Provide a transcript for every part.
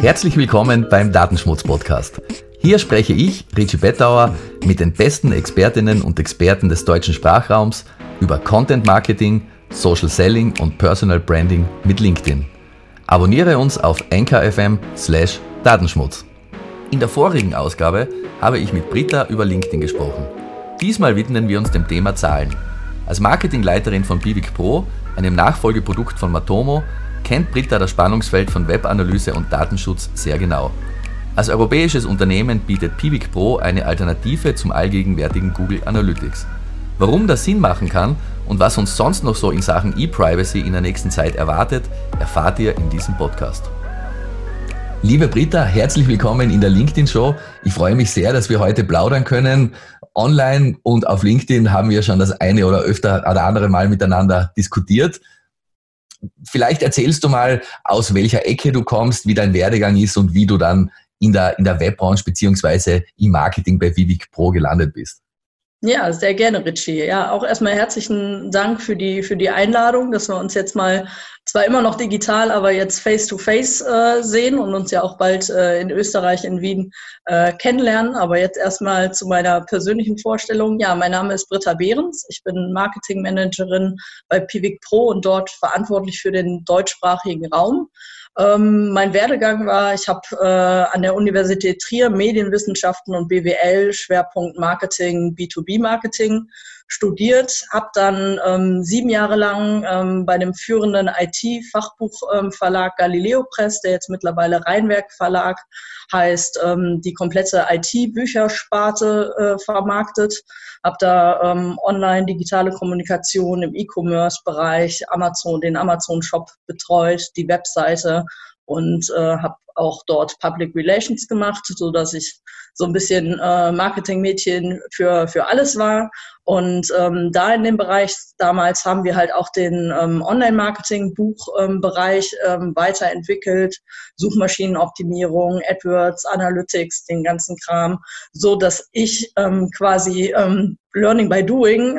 Herzlich willkommen beim Datenschmutz Podcast. Hier spreche ich, Richie Bettauer, mit den besten Expertinnen und Experten des deutschen Sprachraums über Content Marketing, Social Selling und Personal Branding mit LinkedIn. Abonniere uns auf nkfm slash Datenschmutz. In der vorigen Ausgabe habe ich mit Britta über LinkedIn gesprochen. Diesmal widmen wir uns dem Thema Zahlen. Als Marketingleiterin von Bivik Pro, einem Nachfolgeprodukt von Matomo, kennt Britta das Spannungsfeld von Webanalyse und Datenschutz sehr genau. Als europäisches Unternehmen bietet Pivik Pro eine Alternative zum allgegenwärtigen Google Analytics. Warum das Sinn machen kann und was uns sonst noch so in Sachen E-Privacy in der nächsten Zeit erwartet, erfahrt ihr in diesem Podcast. Liebe Britta, herzlich willkommen in der LinkedIn Show. Ich freue mich sehr, dass wir heute plaudern können. Online und auf LinkedIn haben wir schon das eine oder öfter oder andere Mal miteinander diskutiert vielleicht erzählst du mal, aus welcher Ecke du kommst, wie dein Werdegang ist und wie du dann in der, in der Webbranche beziehungsweise im Marketing bei Vivic Pro gelandet bist. Ja, sehr gerne, Richie. Ja, auch erstmal herzlichen Dank für die, für die Einladung, dass wir uns jetzt mal, zwar immer noch digital, aber jetzt face-to-face äh, sehen und uns ja auch bald äh, in Österreich, in Wien äh, kennenlernen. Aber jetzt erstmal zu meiner persönlichen Vorstellung. Ja, mein Name ist Britta Behrens. Ich bin Marketingmanagerin bei Pivik Pro und dort verantwortlich für den deutschsprachigen Raum. Ähm, mein Werdegang war, ich habe äh, an der Universität Trier Medienwissenschaften und BWL, Schwerpunkt Marketing, B2B-Marketing studiert, habe dann ähm, sieben Jahre lang ähm, bei dem führenden IT-Fachbuchverlag Galileo Press, der jetzt mittlerweile Rheinwerk Verlag heißt, ähm, die komplette IT-Büchersparte äh, vermarktet, habe da ähm, online digitale Kommunikation im E-Commerce-Bereich, Amazon, den Amazon-Shop betreut, die Webseite und äh, habe auch dort Public Relations gemacht, so dass ich so ein bisschen äh, Marketingmädchen für, für alles war. Und ähm, da in dem Bereich damals haben wir halt auch den ähm, Online-Marketing-Buchbereich ähm, ähm, weiterentwickelt, Suchmaschinenoptimierung, AdWords, Analytics, den ganzen Kram, so dass ich ähm, quasi ähm, Learning by Doing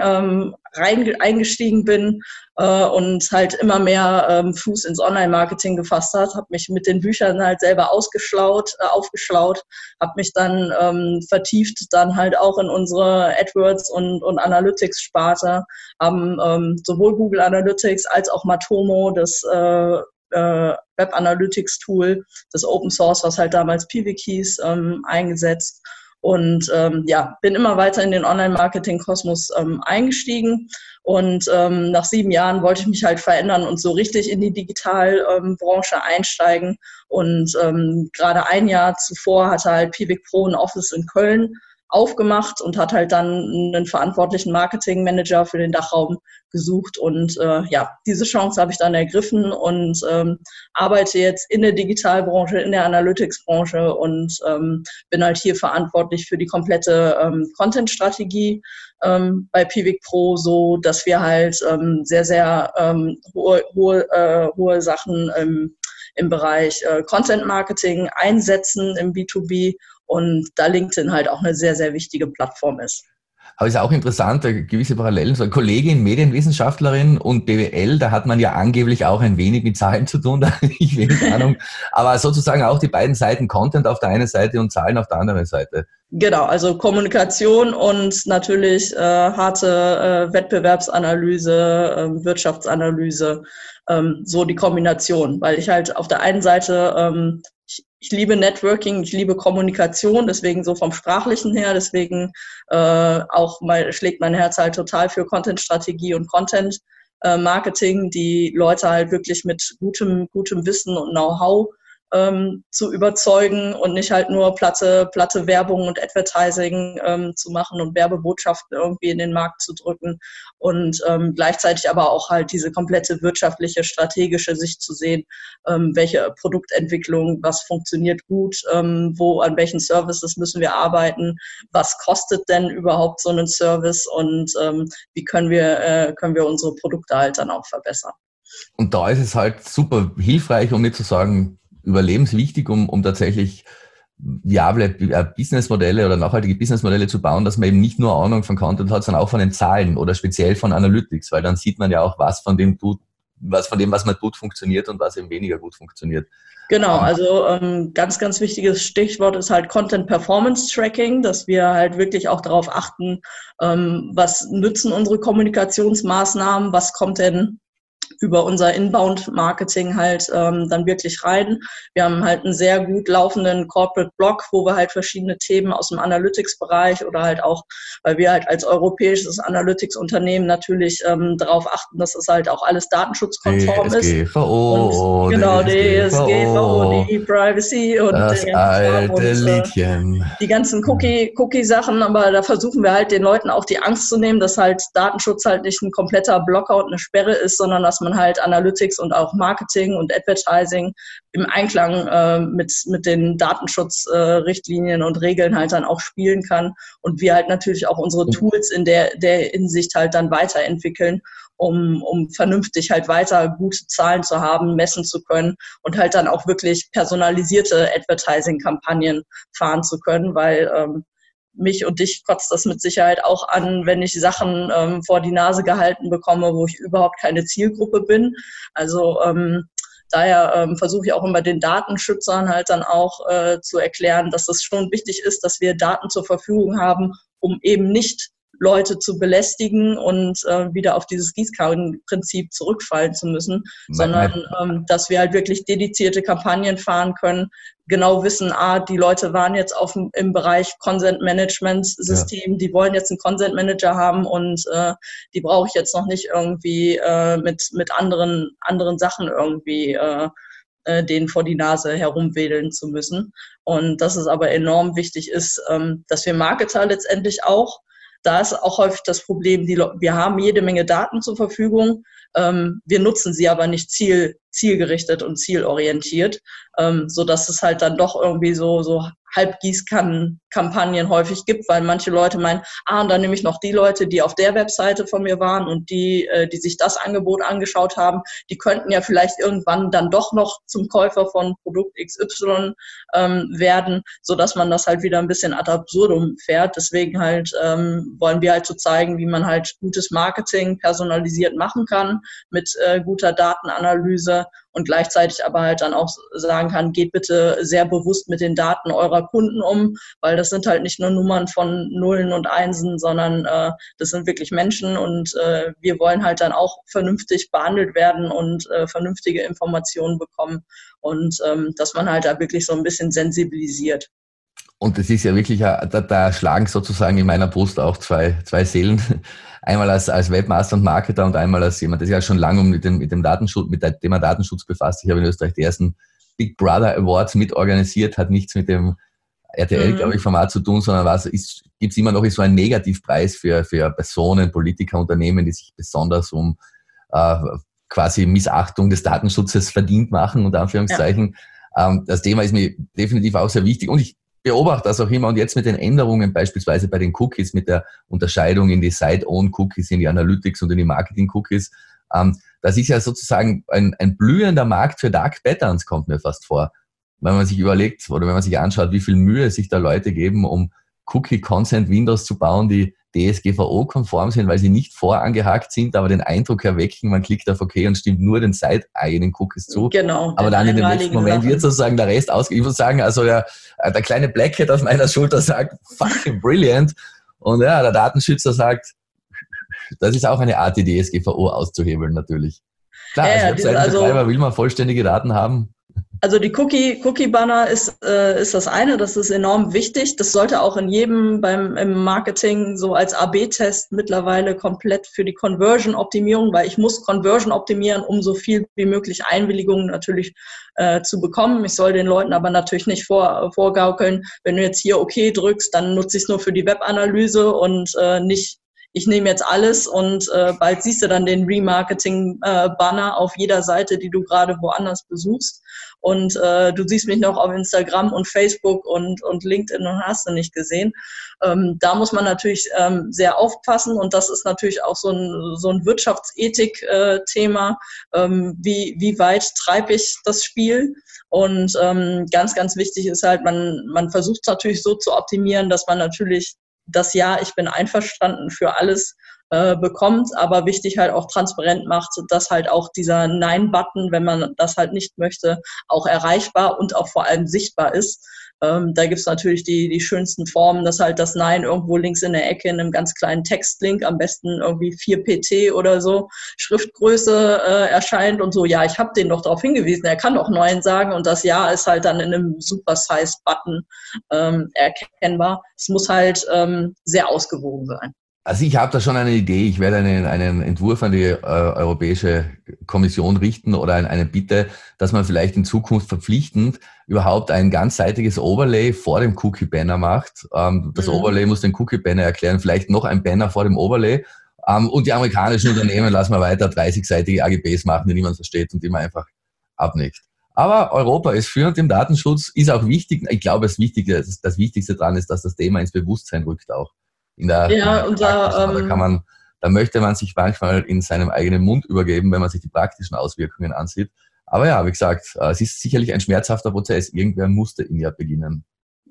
rein, eingestiegen bin äh, und halt immer mehr ähm, Fuß ins Online-Marketing gefasst hat, habe mich mit den Büchern halt selber ausgeschlaut, äh, aufgeschlaut, habe mich dann ähm, vertieft dann halt auch in unsere AdWords und, und Analytics-Sparte, haben ähm, sowohl Google Analytics als auch Matomo, das äh, äh, Web Analytics Tool, das Open Source, was halt damals Pivik hieß, ähm, eingesetzt und ähm, ja, bin immer weiter in den Online-Marketing-Kosmos ähm, eingestiegen. Und ähm, nach sieben Jahren wollte ich mich halt verändern und so richtig in die Digitalbranche ähm, einsteigen. Und ähm, gerade ein Jahr zuvor hatte halt Pivik Pro ein Office in Köln aufgemacht und hat halt dann einen verantwortlichen Marketingmanager für den Dachraum gesucht. Und äh, ja, diese Chance habe ich dann ergriffen und ähm, arbeite jetzt in der Digitalbranche, in der Analytics-Branche und ähm, bin halt hier verantwortlich für die komplette ähm, Content-Strategie ähm, bei Pivik Pro, so dass wir halt ähm, sehr, sehr ähm, hohe, hohe, äh, hohe Sachen ähm, im Bereich äh, Content Marketing einsetzen im B2B und da LinkedIn halt auch eine sehr, sehr wichtige Plattform ist. Aber es ist auch interessant, gewisse Parallelen. So eine Kollegin, Medienwissenschaftlerin und BWL, da hat man ja angeblich auch ein wenig mit Zahlen zu tun, da ich wenig Ahnung. Aber sozusagen auch die beiden Seiten, Content auf der einen Seite und Zahlen auf der anderen Seite. Genau, also Kommunikation und natürlich äh, harte äh, Wettbewerbsanalyse, äh, Wirtschaftsanalyse, ähm, so die Kombination, weil ich halt auf der einen Seite ähm, ich liebe Networking, ich liebe Kommunikation, deswegen so vom Sprachlichen her, deswegen äh, auch mal, schlägt mein Herz halt total für Content-Strategie und Content-Marketing, die Leute halt wirklich mit gutem, gutem Wissen und Know-how ähm, zu überzeugen und nicht halt nur platte, platte Werbung und Advertising ähm, zu machen und Werbebotschaften irgendwie in den Markt zu drücken und ähm, gleichzeitig aber auch halt diese komplette wirtschaftliche, strategische Sicht zu sehen, ähm, welche Produktentwicklung, was funktioniert gut, ähm, wo, an welchen Services müssen wir arbeiten, was kostet denn überhaupt so einen Service und ähm, wie können wir, äh, können wir unsere Produkte halt dann auch verbessern. Und da ist es halt super hilfreich, um nicht zu sagen, überlebenswichtig, um, um tatsächlich viable äh, Businessmodelle oder nachhaltige Businessmodelle zu bauen, dass man eben nicht nur Ahnung von Content hat, sondern auch von den Zahlen oder speziell von Analytics, weil dann sieht man ja auch, was von dem du was von dem, was mal gut funktioniert und was eben weniger gut funktioniert. Genau, also ähm, ganz, ganz wichtiges Stichwort ist halt Content Performance Tracking, dass wir halt wirklich auch darauf achten, ähm, was nützen unsere Kommunikationsmaßnahmen, was kommt denn über unser Inbound-Marketing halt ähm, dann wirklich rein. Wir haben halt einen sehr gut laufenden Corporate-Blog, wo wir halt verschiedene Themen aus dem Analytics-Bereich oder halt auch, weil wir halt als europäisches Analytics-Unternehmen natürlich ähm, darauf achten, dass es halt auch alles datenschutzkonform DSGVO, ist. Genau, DSGVO, die Privacy und das alte und, äh, Liedchen. die ganzen Cookie, Cookie-Sachen, aber da versuchen wir halt den Leuten auch die Angst zu nehmen, dass halt Datenschutz halt nicht ein kompletter Blocker und eine Sperre ist, sondern dass man man halt Analytics und auch Marketing und Advertising im Einklang äh, mit, mit den Datenschutzrichtlinien äh, und Regeln halt dann auch spielen kann und wir halt natürlich auch unsere. Tools in der, der Hinsicht halt dann weiterentwickeln, um, um vernünftig halt weiter gute Zahlen zu haben, messen zu können und halt dann auch wirklich personalisierte Advertising-Kampagnen fahren zu können, weil ähm, mich und dich kotzt das mit Sicherheit auch an, wenn ich Sachen ähm, vor die Nase gehalten bekomme, wo ich überhaupt keine Zielgruppe bin. Also ähm, daher ähm, versuche ich auch immer den Datenschützern halt dann auch äh, zu erklären, dass es schon wichtig ist, dass wir Daten zur Verfügung haben, um eben nicht Leute zu belästigen und äh, wieder auf dieses Gießkannenprinzip zurückfallen zu müssen, sondern ähm, dass wir halt wirklich dedizierte Kampagnen fahren können, genau wissen, ah, die Leute waren jetzt auf, im Bereich Consent Management System, ja. die wollen jetzt einen Consent Manager haben und äh, die brauche ich jetzt noch nicht irgendwie äh, mit, mit anderen, anderen Sachen irgendwie äh, äh, denen vor die Nase herumwedeln zu müssen. Und dass es aber enorm wichtig ist, ähm, dass wir Marketer letztendlich auch da ist auch häufig das Problem, die, wir haben jede Menge Daten zur Verfügung, ähm, wir nutzen sie aber nicht ziel, zielgerichtet und zielorientiert, ähm, so dass es halt dann doch irgendwie so, so Halbgießkannen-Kampagnen häufig gibt, weil manche Leute meinen, ah, und dann nehme ich noch die Leute, die auf der Webseite von mir waren und die, äh, die sich das Angebot angeschaut haben, die könnten ja vielleicht irgendwann dann doch noch zum Käufer von Produkt XY ähm, werden, so dass man das halt wieder ein bisschen ad absurdum fährt. Deswegen halt ähm, wollen wir halt so zeigen, wie man halt gutes Marketing personalisiert machen kann mit äh, guter Datenanalyse und gleichzeitig aber halt dann auch sagen kann, geht bitte sehr bewusst mit den Daten eurer Kunden um, weil das sind halt nicht nur Nummern von Nullen und Einsen, sondern äh, das sind wirklich Menschen und äh, wir wollen halt dann auch vernünftig behandelt werden und äh, vernünftige Informationen bekommen und ähm, dass man halt da wirklich so ein bisschen sensibilisiert. Und es ist ja wirklich, da, da schlagen sozusagen in meiner Brust auch zwei, zwei Seelen. Einmal als, als Webmaster und Marketer und einmal als jemand, der sich ja schon lange mit dem, mit dem Datenschutz, mit dem Thema Datenschutz befasst. Ich habe in Österreich die ersten Big Brother Awards mitorganisiert, hat nichts mit dem RTL, mhm. glaube ich, Format zu tun, sondern was ist, gibt es immer noch so einen Negativpreis für, für Personen, Politiker, Unternehmen, die sich besonders um äh, quasi Missachtung des Datenschutzes verdient machen, unter Anführungszeichen. Ja. Ähm, das Thema ist mir definitiv auch sehr wichtig und ich beobachte das auch immer und jetzt mit den Änderungen beispielsweise bei den Cookies, mit der Unterscheidung in die Site-Own-Cookies, in die Analytics und in die Marketing-Cookies, ähm, das ist ja sozusagen ein, ein blühender Markt für Dark Patterns, kommt mir fast vor. Wenn man sich überlegt oder wenn man sich anschaut, wie viel Mühe sich da Leute geben, um Cookie-Consent-Windows zu bauen, die DSGVO-konform sind, weil sie nicht vorangehakt sind, aber den Eindruck erwecken, man klickt auf OK und stimmt nur den site-eigenen Cookies zu. Genau. Aber dann in dem nächsten Moment wird sozusagen der Rest aus. Ich muss sagen, also der, der kleine Blackhead auf meiner Schulter sagt, fucking brilliant. Und ja, der Datenschützer sagt, das ist auch eine Art, die DSGVO auszuhebeln, natürlich. Klar, ja, als Webseitenbetreiber also, will man vollständige Daten haben. Also die Cookie, Cookie Banner ist, äh, ist das eine, das ist enorm wichtig. Das sollte auch in jedem beim im Marketing so als AB-Test mittlerweile komplett für die Conversion-Optimierung, weil ich muss Conversion optimieren, um so viel wie möglich Einwilligungen natürlich äh, zu bekommen. Ich soll den Leuten aber natürlich nicht vor, vorgaukeln, wenn du jetzt hier OK drückst, dann nutze ich es nur für die Webanalyse und äh, nicht ich nehme jetzt alles und äh, bald siehst du dann den Remarketing-Banner auf jeder Seite, die du gerade woanders besuchst. Und äh, du siehst mich noch auf Instagram und Facebook und, und LinkedIn und hast du nicht gesehen. Ähm, da muss man natürlich ähm, sehr aufpassen und das ist natürlich auch so ein, so ein Wirtschaftsethik-Thema. Äh, ähm, wie, wie weit treibe ich das Spiel? Und ähm, ganz, ganz wichtig ist halt, man, man versucht es natürlich so zu optimieren, dass man natürlich das Ja, ich bin einverstanden für alles äh, bekommt, aber wichtig halt auch transparent macht, dass halt auch dieser Nein-Button, wenn man das halt nicht möchte, auch erreichbar und auch vor allem sichtbar ist. Ähm, da gibt's natürlich die, die schönsten Formen, dass halt das Nein irgendwo links in der Ecke in einem ganz kleinen Textlink, am besten irgendwie 4 PT oder so, Schriftgröße äh, erscheint und so, ja, ich habe den doch darauf hingewiesen, er kann doch Nein sagen und das Ja ist halt dann in einem Super-Size-Button ähm, erkennbar. Es muss halt ähm, sehr ausgewogen sein. Also ich habe da schon eine Idee. Ich werde einen, einen Entwurf an die äh, Europäische Kommission richten oder eine, eine Bitte, dass man vielleicht in Zukunft verpflichtend überhaupt ein ganzseitiges Overlay vor dem Cookie-Banner macht. Ähm, das mhm. Overlay muss den Cookie-Banner erklären, vielleicht noch ein Banner vor dem Overlay. Ähm, und die amerikanischen Unternehmen lassen wir weiter 30-seitige AGBs machen, die niemand versteht und die man einfach abnickt. Aber Europa ist führend im Datenschutz, ist auch wichtig. Ich glaube, das Wichtige, das, das Wichtigste daran ist, dass das Thema ins Bewusstsein rückt auch in der, ja, unser, da kann ähm, man, da möchte man sich manchmal in seinem eigenen Mund übergeben, wenn man sich die praktischen Auswirkungen ansieht. Aber ja, wie gesagt, äh, es ist sicherlich ein schmerzhafter Prozess. Irgendwer musste ihn ja beginnen.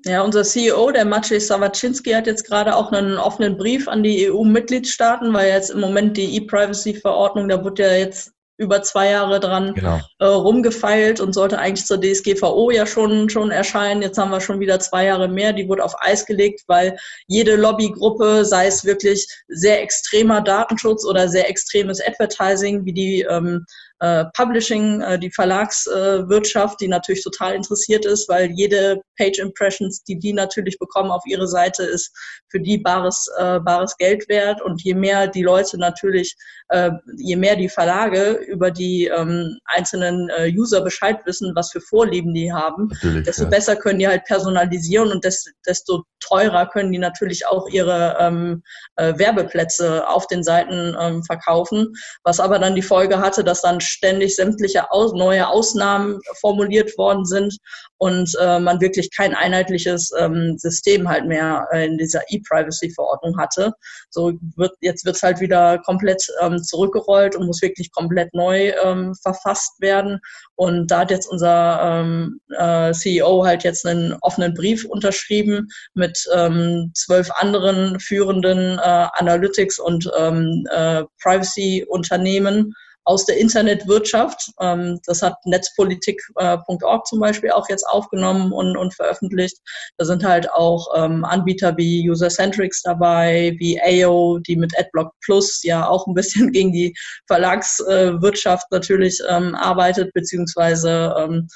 Ja, unser CEO, der Maciej Sawaczynski, hat jetzt gerade auch einen offenen Brief an die EU-Mitgliedstaaten, weil jetzt im Moment die E-Privacy-Verordnung, da wird ja jetzt über zwei Jahre dran genau. äh, rumgefeilt und sollte eigentlich zur DSGVO ja schon, schon erscheinen. Jetzt haben wir schon wieder zwei Jahre mehr. Die wurde auf Eis gelegt, weil jede Lobbygruppe, sei es wirklich sehr extremer Datenschutz oder sehr extremes Advertising, wie die ähm, äh, Publishing, äh, die Verlagswirtschaft, die natürlich total interessiert ist, weil jede Page Impressions, die die natürlich bekommen auf ihre Seite, ist für die bares, äh, bares Geld wert. Und je mehr die Leute natürlich, äh, je mehr die Verlage über die ähm, einzelnen User Bescheid wissen, was für Vorlieben die haben, natürlich, desto ja. besser können die halt personalisieren und des, desto teurer können die natürlich auch ihre ähm, äh, Werbeplätze auf den Seiten ähm, verkaufen, was aber dann die Folge hatte, dass dann ständig sämtliche aus, neue Ausnahmen formuliert worden sind und äh, man wirklich kein einheitliches ähm, System halt mehr äh, in dieser E-Privacy-Verordnung hatte. So wird jetzt wird es halt wieder komplett ähm, zurückgerollt und muss wirklich komplett neu ähm, verfasst werden. Und da hat jetzt unser ähm, äh, CEO halt jetzt einen offenen Brief unterschrieben mit ähm, zwölf anderen führenden äh, Analytics und ähm, äh, Privacy-Unternehmen aus der Internetwirtschaft. Ähm, das hat netzpolitik.org zum Beispiel auch jetzt aufgenommen und, und veröffentlicht. Da sind halt auch ähm, Anbieter wie Usercentrics dabei, wie AO, die mit AdBlock Plus ja auch ein bisschen gegen die Verlagswirtschaft natürlich ähm, arbeitet, beziehungsweise ähm,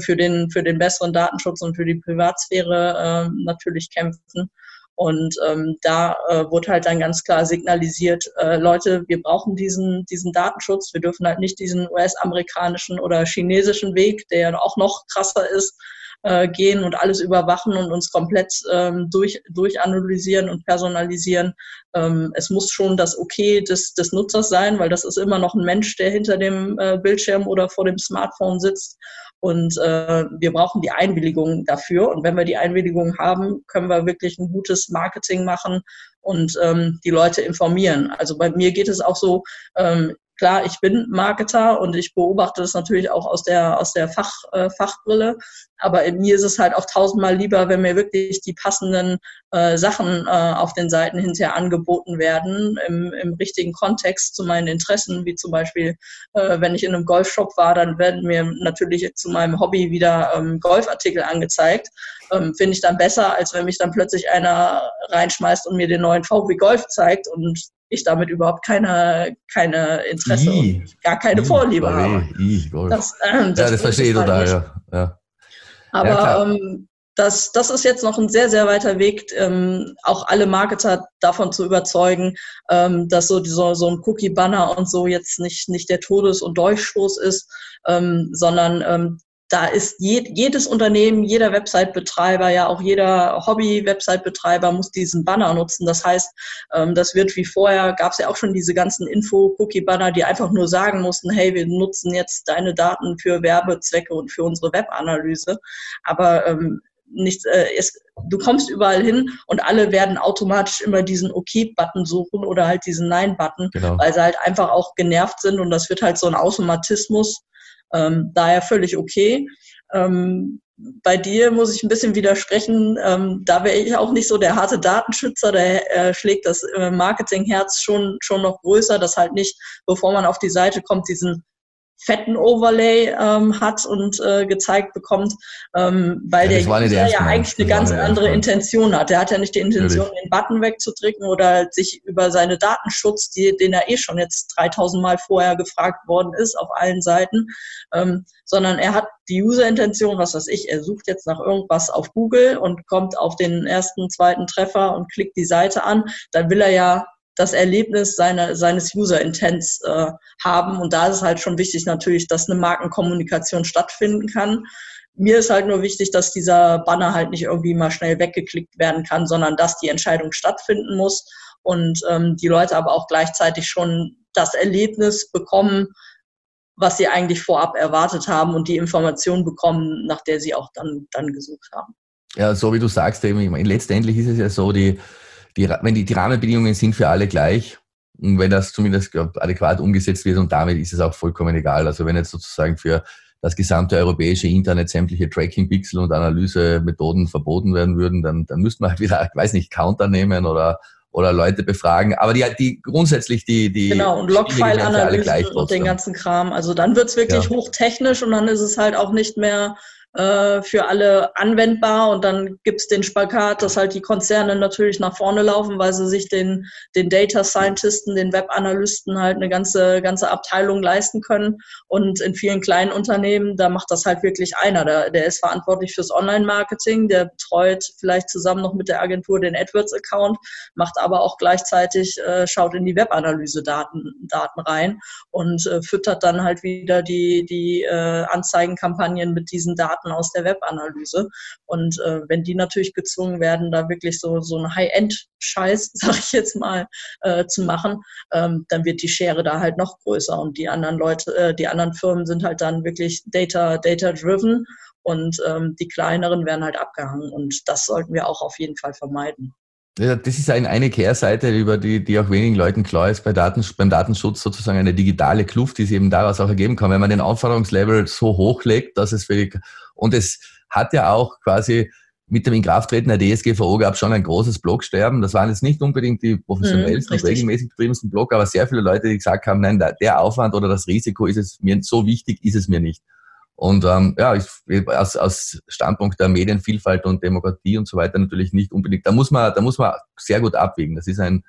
für den, für den besseren Datenschutz und für die Privatsphäre äh, natürlich kämpfen. Und ähm, da äh, wurde halt dann ganz klar signalisiert, äh, Leute, wir brauchen diesen, diesen Datenschutz. Wir dürfen halt nicht diesen US-amerikanischen oder chinesischen Weg, der ja auch noch krasser ist, äh, gehen und alles überwachen und uns komplett ähm, durch, durchanalysieren und personalisieren. Ähm, es muss schon das Okay des, des Nutzers sein, weil das ist immer noch ein Mensch, der hinter dem äh, Bildschirm oder vor dem Smartphone sitzt. Und äh, wir brauchen die Einwilligung dafür. Und wenn wir die Einwilligung haben, können wir wirklich ein gutes Marketing machen und ähm, die Leute informieren. Also bei mir geht es auch so, ähm, klar, ich bin Marketer und ich beobachte das natürlich auch aus der, aus der Fach, äh, Fachbrille. Aber mir ist es halt auch tausendmal lieber, wenn mir wirklich die passenden äh, Sachen äh, auf den Seiten hinterher angeboten werden, im, im richtigen Kontext zu meinen Interessen, wie zum Beispiel, äh, wenn ich in einem Golfshop war, dann werden mir natürlich zu meinem Hobby wieder ähm, Golfartikel angezeigt. Ähm, Finde ich dann besser, als wenn mich dann plötzlich einer reinschmeißt und mir den neuen VW Golf zeigt und ich damit überhaupt keine, keine Interesse I, und gar keine I, Vorliebe I, habe. I, das, ähm, das, ja, das verstehe ich total, ja. ja. Aber ja, ähm, das, das ist jetzt noch ein sehr, sehr weiter Weg, ähm, auch alle Marketer davon zu überzeugen, ähm, dass so, so, so ein Cookie-Banner und so jetzt nicht, nicht der Todes- und Durchstoß ist, ähm, sondern ähm, da ist je, jedes Unternehmen, jeder Website-Betreiber, ja auch jeder Hobby-Website-Betreiber muss diesen Banner nutzen. Das heißt, ähm, das wird wie vorher, gab es ja auch schon diese ganzen Info-Cookie-Banner, die einfach nur sagen mussten, hey, wir nutzen jetzt deine Daten für Werbezwecke und für unsere Webanalyse. Aber ähm, nicht, äh, es, du kommst überall hin und alle werden automatisch immer diesen OK-Button suchen oder halt diesen Nein-Button, genau. weil sie halt einfach auch genervt sind und das wird halt so ein Automatismus ähm, daher völlig okay. Ähm, bei dir muss ich ein bisschen widersprechen. Ähm, da wäre ich auch nicht so der harte Datenschützer, der äh, schlägt das äh, Marketingherz schon, schon noch größer, dass halt nicht, bevor man auf die Seite kommt, diesen fetten Overlay ähm, hat und äh, gezeigt bekommt, ähm, weil ja, der User ja eigentlich eine ganz andere Intention hat. Der hat ja nicht die Intention, Natürlich. den Button wegzudrücken oder sich über seine Datenschutz, die, den er eh schon jetzt 3000 Mal vorher gefragt worden ist auf allen Seiten, ähm, sondern er hat die User-Intention, was weiß ich, er sucht jetzt nach irgendwas auf Google und kommt auf den ersten, zweiten Treffer und klickt die Seite an, dann will er ja das Erlebnis seine, seines User-Intents äh, haben. Und da ist es halt schon wichtig natürlich, dass eine Markenkommunikation stattfinden kann. Mir ist halt nur wichtig, dass dieser Banner halt nicht irgendwie mal schnell weggeklickt werden kann, sondern dass die Entscheidung stattfinden muss und ähm, die Leute aber auch gleichzeitig schon das Erlebnis bekommen, was sie eigentlich vorab erwartet haben und die Information bekommen, nach der sie auch dann, dann gesucht haben. Ja, so wie du sagst, eben, letztendlich ist es ja so, die, die, wenn die, die Rahmenbedingungen sind für alle gleich, und wenn das zumindest glaub, adäquat umgesetzt wird und damit ist es auch vollkommen egal. Also wenn jetzt sozusagen für das gesamte europäische Internet sämtliche Tracking-Pixel und Analysemethoden verboten werden würden, dann, dann müsste man halt wieder, ich weiß nicht, Counter nehmen oder, oder Leute befragen. Aber die, die grundsätzlich die, die genau und Logfile-Analysen und den ganzen Kram. Also dann wird's wirklich ja. hochtechnisch und dann ist es halt auch nicht mehr äh, für alle anwendbar und dann gibt's den Spagat, dass halt die Konzerne natürlich nach vorne laufen, weil sie sich den, den Data Scientisten, den Web-Analysten halt eine ganze, ganze Abteilung leisten können. Und in vielen kleinen Unternehmen, da macht das halt wirklich einer. Der, der ist verantwortlich fürs Online-Marketing, der betreut vielleicht zusammen noch mit der Agentur den AdWords-Account, macht aber auch gleichzeitig, äh, schaut in die Web-Analyse-Daten Daten rein und äh, füttert dann halt wieder die, die äh, Anzeigenkampagnen mit diesen Daten Daten aus der Webanalyse. Und äh, wenn die natürlich gezwungen werden, da wirklich so, so einen High-End-Scheiß, sag ich jetzt mal, äh, zu machen, ähm, dann wird die Schere da halt noch größer. Und die anderen Leute, äh, die anderen Firmen sind halt dann wirklich data, data-driven und ähm, die kleineren werden halt abgehangen. Und das sollten wir auch auf jeden Fall vermeiden. Ja, das ist eine, eine Kehrseite, über die, die auch wenigen Leuten klar ist bei Daten, beim Datenschutz sozusagen eine digitale Kluft, die sich eben daraus auch ergeben kann. Wenn man den Anforderungslevel so hochlegt, dass es für die, und es hat ja auch quasi mit dem Inkrafttreten der DSGVO gab es schon ein großes Blogsterben. Das waren jetzt nicht unbedingt die professionellsten, mhm, regelmäßig betriebensten Blog, aber sehr viele Leute, die gesagt haben, nein, der Aufwand oder das Risiko ist es mir so wichtig, ist es mir nicht. Und ähm, ja, ich, aus, aus Standpunkt der Medienvielfalt und Demokratie und so weiter natürlich nicht unbedingt. Da muss man, da muss man sehr gut abwägen. Das ist ein,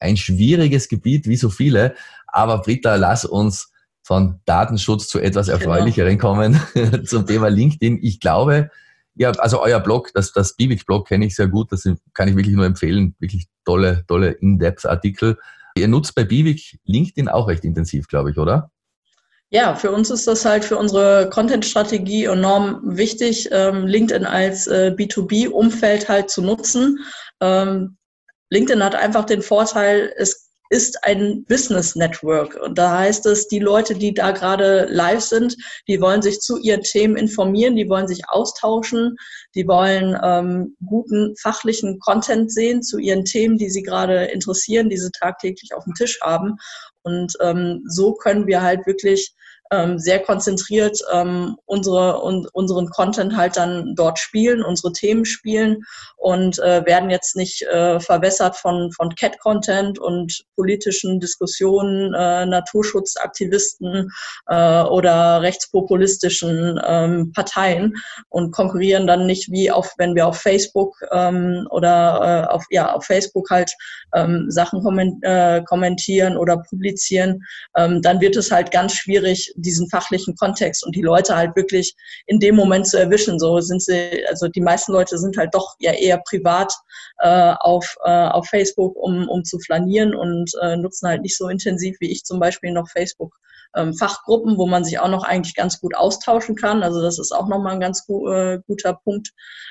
ein schwieriges Gebiet, wie so viele. Aber Britta, lass uns von Datenschutz zu etwas. Erfreulicheren genau. kommen, zum Thema LinkedIn. Ich glaube, ja, also euer Blog, das, das Bibix-Blog kenne ich sehr gut, das kann ich wirklich nur empfehlen. Wirklich tolle, tolle In-Depth-Artikel. Ihr nutzt bei Bivik LinkedIn auch recht intensiv, glaube ich, oder? Ja, für uns ist das halt für unsere Content-Strategie enorm wichtig, ähm, LinkedIn als äh, B2B-Umfeld halt zu nutzen. Ähm, LinkedIn hat einfach den Vorteil, es ist ein Business Network. Und da heißt es, die Leute, die da gerade live sind, die wollen sich zu ihren Themen informieren, die wollen sich austauschen, die wollen ähm, guten fachlichen Content sehen zu ihren Themen, die sie gerade interessieren, die sie tagtäglich auf dem Tisch haben. Und ähm, so können wir halt wirklich ähm, sehr konzentriert ähm, unsere, un, unseren Content halt dann dort spielen, unsere Themen spielen und äh, werden jetzt nicht äh, verwässert von, von Cat-Content und politischen Diskussionen, äh, Naturschutzaktivisten äh, oder rechtspopulistischen ähm, Parteien und konkurrieren dann nicht wie auf, wenn wir auf Facebook ähm, oder äh, auf, ja, auf Facebook halt ähm, Sachen äh, kommentieren oder publizieren, ähm, dann wird es halt ganz schwierig, diesen fachlichen Kontext und die Leute halt wirklich in dem Moment zu erwischen. So sind sie, also die meisten Leute sind halt doch ja eher privat äh, auf, äh, auf Facebook, um, um zu flanieren und äh, nutzen halt nicht so intensiv wie ich zum Beispiel noch Facebook ähm, Fachgruppen, wo man sich auch noch eigentlich ganz gut austauschen kann. Also das ist auch nochmal ein ganz gu äh, guter Punkt,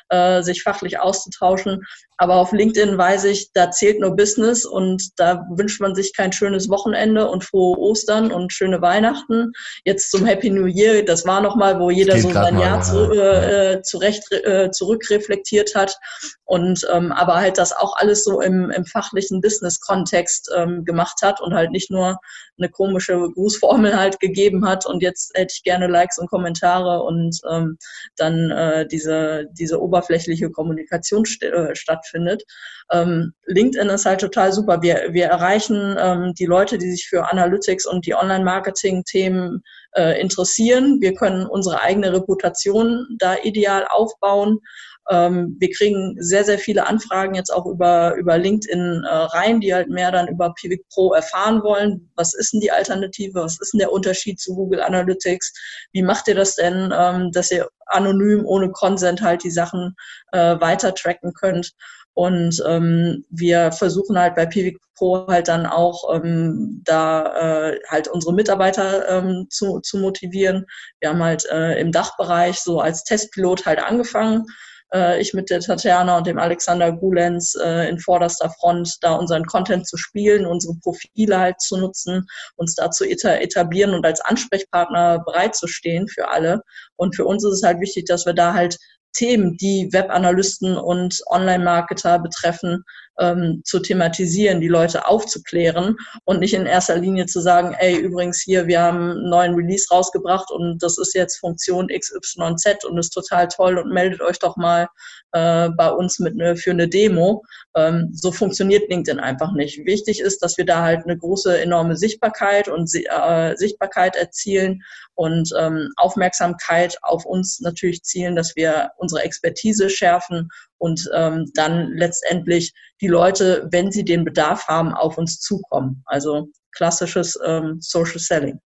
äh, sich fachlich auszutauschen. Aber auf LinkedIn weiß ich, da zählt nur Business und da wünscht man sich kein schönes Wochenende und frohe Ostern und schöne Weihnachten. Jetzt zum Happy New Year, das war nochmal, wo jeder so sein Jahr zu, äh, zurecht, äh, zurückreflektiert hat. Und ähm, aber halt das auch alles so im, im fachlichen Business-Kontext ähm, gemacht hat und halt nicht nur eine komische Grußformel Halt gegeben hat und jetzt hätte ich gerne Likes und Kommentare und ähm, dann äh, diese, diese oberflächliche Kommunikation st äh, stattfindet. Ähm, LinkedIn ist halt total super. Wir, wir erreichen ähm, die Leute, die sich für Analytics und die Online-Marketing-Themen äh, interessieren. Wir können unsere eigene Reputation da ideal aufbauen. Ähm, wir kriegen sehr, sehr viele Anfragen jetzt auch über, über LinkedIn äh, rein, die halt mehr dann über Pivik Pro erfahren wollen. Was ist denn die Alternative? Was ist denn der Unterschied zu Google Analytics? Wie macht ihr das denn, ähm, dass ihr anonym ohne Consent halt die Sachen äh, weiter tracken könnt? Und ähm, wir versuchen halt bei Pivik Pro halt dann auch ähm, da äh, halt unsere Mitarbeiter ähm, zu, zu motivieren. Wir haben halt äh, im Dachbereich so als Testpilot halt angefangen äh, ich mit der Tatjana und dem Alexander Gulenz äh, in vorderster Front da unseren Content zu spielen, unsere Profile halt zu nutzen, uns da zu etablieren und als Ansprechpartner bereitzustehen für alle. Und für uns ist es halt wichtig, dass wir da halt Themen, die Webanalysten und Online-Marketer betreffen, ähm, zu thematisieren, die Leute aufzuklären und nicht in erster Linie zu sagen, ey, übrigens hier, wir haben einen neuen Release rausgebracht und das ist jetzt Funktion XYZ und ist total toll und meldet euch doch mal äh, bei uns mit ne, für eine Demo. Ähm, so funktioniert LinkedIn einfach nicht. Wichtig ist, dass wir da halt eine große, enorme Sichtbarkeit und äh, Sichtbarkeit erzielen und ähm, Aufmerksamkeit auf uns natürlich zielen, dass wir unsere Expertise schärfen und ähm, dann letztendlich die Leute, wenn sie den Bedarf haben, auf uns zukommen. Also klassisches ähm, Social Selling.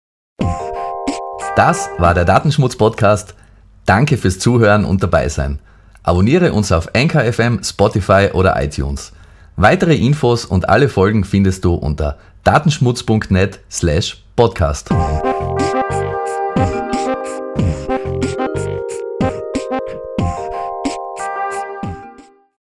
Das war der Datenschmutz-Podcast. Danke fürs Zuhören und dabei sein. Abonniere uns auf Anchor FM, Spotify oder iTunes. Weitere Infos und alle Folgen findest du unter datenschmutz.net slash podcast.